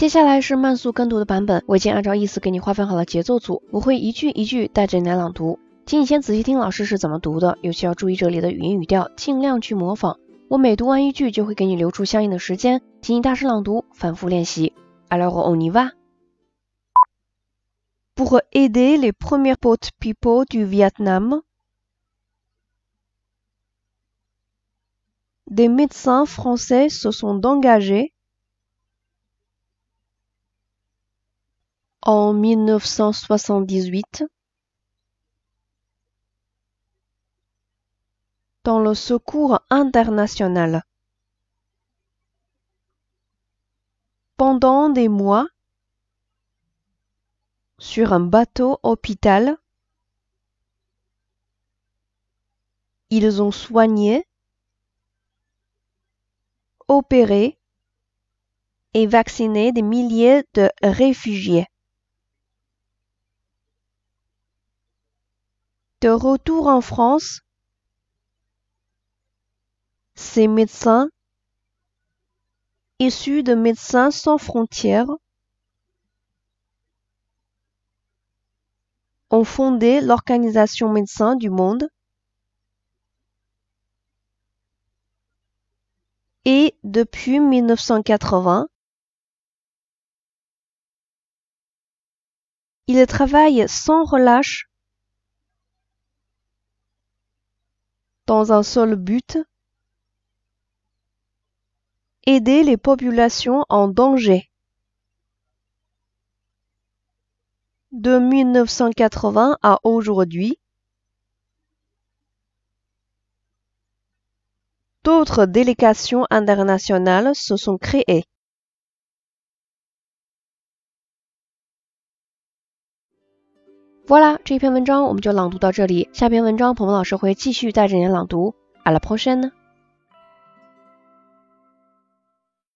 接下来是慢速跟读的版本，我已经按照意思给你划分好了节奏组，我会一句一句带着你来朗读，请你先仔细听老师是怎么读的，尤其要注意这里的语音语调，尽量去模仿。我每读完一句就会给你留出相应的时间，请你大声朗读，反复练习。Alors on y va. Pour aider les premiers boat people du Vietnam, des médecins français se sont engagés en 1978 dans le secours international. Pendant des mois, sur un bateau hôpital, ils ont soigné, opéré et vacciné des milliers de réfugiés. De retour en France, ces médecins, issus de Médecins sans frontières, ont fondé l'Organisation Médecins du Monde et depuis 1980, ils travaillent sans relâche dans un seul but, aider les populations en danger. De 1980 à aujourd'hui, d'autres délégations internationales se sont créées. 好啦，这篇文章我们就朗读到这里。下篇文章，鹏鹏老师会继续带着您朗读。À la prochaine。